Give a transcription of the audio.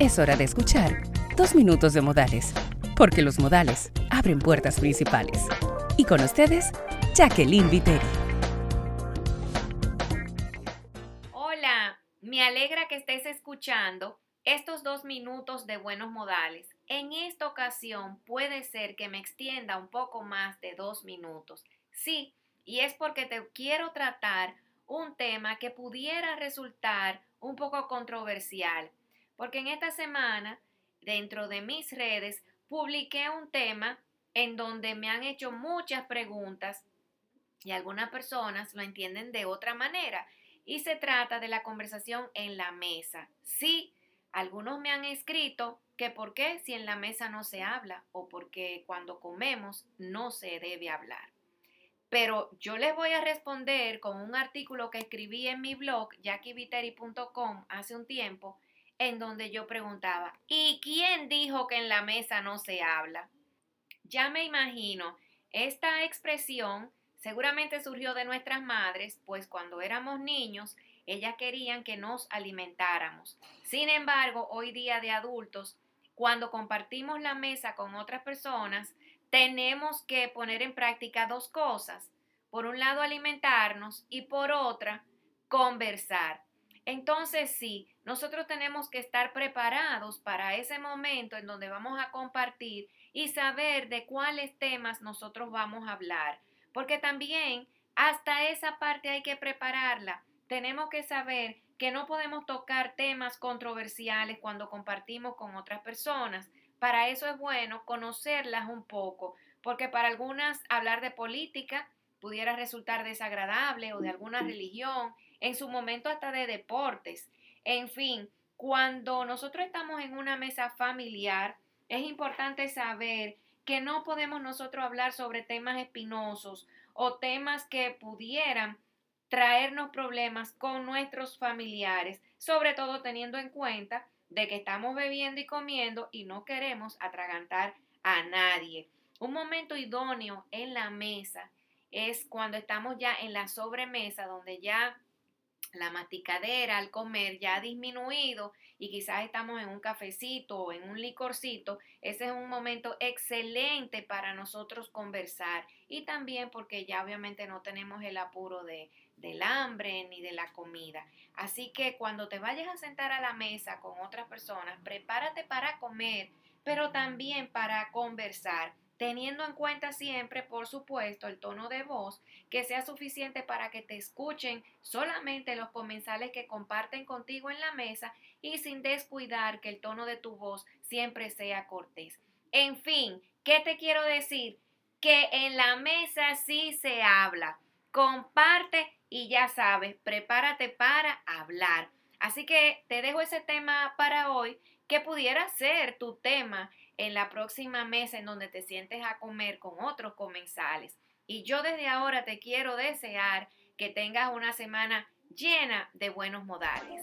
Es hora de escuchar Dos Minutos de Modales, porque los modales abren puertas principales. Y con ustedes, Jacqueline Viteri. Hola, me alegra que estés escuchando estos dos minutos de buenos modales. En esta ocasión puede ser que me extienda un poco más de dos minutos. Sí, y es porque te quiero tratar un tema que pudiera resultar un poco controversial, porque en esta semana, dentro de mis redes, publiqué un tema en donde me han hecho muchas preguntas y algunas personas lo entienden de otra manera. Y se trata de la conversación en la mesa. Sí, algunos me han escrito que por qué si en la mesa no se habla o porque cuando comemos no se debe hablar. Pero yo les voy a responder con un artículo que escribí en mi blog, jackieviteri.com, hace un tiempo, en donde yo preguntaba, ¿y quién dijo que en la mesa no se habla? Ya me imagino, esta expresión seguramente surgió de nuestras madres, pues cuando éramos niños, ellas querían que nos alimentáramos. Sin embargo, hoy día de adultos, cuando compartimos la mesa con otras personas, tenemos que poner en práctica dos cosas. Por un lado, alimentarnos y por otra, conversar. Entonces, sí, nosotros tenemos que estar preparados para ese momento en donde vamos a compartir y saber de cuáles temas nosotros vamos a hablar. Porque también hasta esa parte hay que prepararla. Tenemos que saber que no podemos tocar temas controversiales cuando compartimos con otras personas para eso es bueno conocerlas un poco, porque para algunas hablar de política pudiera resultar desagradable o de alguna religión, en su momento hasta de deportes. En fin, cuando nosotros estamos en una mesa familiar, es importante saber que no podemos nosotros hablar sobre temas espinosos o temas que pudieran traernos problemas con nuestros familiares, sobre todo teniendo en cuenta de que estamos bebiendo y comiendo y no queremos atragantar a nadie. Un momento idóneo en la mesa es cuando estamos ya en la sobremesa, donde ya la masticadera al comer ya ha disminuido y quizás estamos en un cafecito o en un licorcito, ese es un momento excelente para nosotros conversar y también porque ya obviamente no tenemos el apuro de, del hambre ni de la comida. Así que cuando te vayas a sentar a la mesa con otras personas, prepárate para comer, pero también para conversar teniendo en cuenta siempre, por supuesto, el tono de voz que sea suficiente para que te escuchen solamente los comensales que comparten contigo en la mesa y sin descuidar que el tono de tu voz siempre sea cortés. En fin, ¿qué te quiero decir? Que en la mesa sí se habla. Comparte y ya sabes, prepárate para hablar. Así que te dejo ese tema para hoy, que pudiera ser tu tema en la próxima mesa en donde te sientes a comer con otros comensales. Y yo desde ahora te quiero desear que tengas una semana llena de buenos modales.